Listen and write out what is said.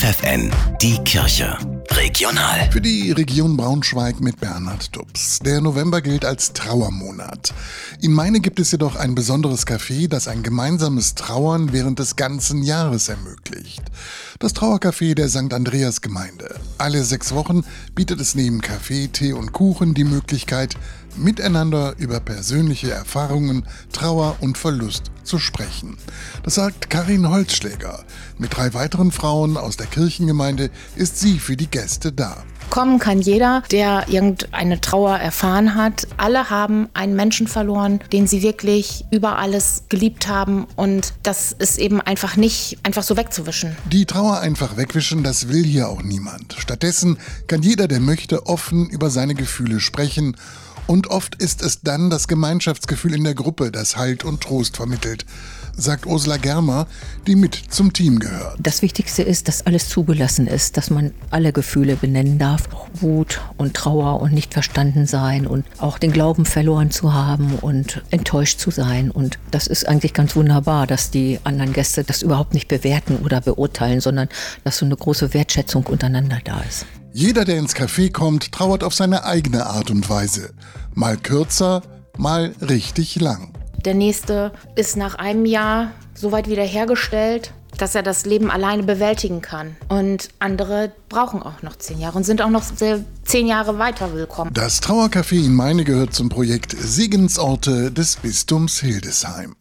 FFN, die Kirche. Regional. Für die Region Braunschweig mit Bernhard Dubs. Der November gilt als Trauermonat. In Meine gibt es jedoch ein besonderes Café, das ein gemeinsames Trauern während des ganzen Jahres ermöglicht. Das Trauercafé der St. Andreas Gemeinde. Alle sechs Wochen bietet es neben Kaffee, Tee und Kuchen die Möglichkeit, miteinander über persönliche Erfahrungen, Trauer und Verlust zu sprechen. Das sagt Karin Holzschläger. Mit drei weiteren Frauen aus der Kirchengemeinde ist sie für die Gäste da. Kommen kann jeder, der irgendeine Trauer erfahren hat. Alle haben einen Menschen verloren, den sie wirklich über alles geliebt haben. Und das ist eben einfach nicht einfach so wegzuwischen. Die Trauer einfach wegwischen, das will hier auch niemand. Stattdessen kann jeder, der möchte, offen über seine Gefühle sprechen und oft ist es dann das Gemeinschaftsgefühl in der Gruppe, das Halt und Trost vermittelt, sagt Ursula Germer, die mit zum Team gehört. Das Wichtigste ist, dass alles zugelassen ist, dass man alle Gefühle benennen darf. Wut und Trauer und nicht verstanden sein und auch den Glauben verloren zu haben und enttäuscht zu sein. Und das ist eigentlich ganz wunderbar, dass die anderen Gäste das überhaupt nicht bewerten oder beurteilen, sondern dass so eine große Wertschätzung untereinander da ist. Jeder, der ins Café kommt, trauert auf seine eigene Art und Weise. Mal kürzer, mal richtig lang. Der nächste ist nach einem Jahr so weit wiederhergestellt, dass er das Leben alleine bewältigen kann. Und andere brauchen auch noch zehn Jahre und sind auch noch zehn Jahre weiter willkommen. Das Trauercafé in Meine gehört zum Projekt Segensorte des Bistums Hildesheim.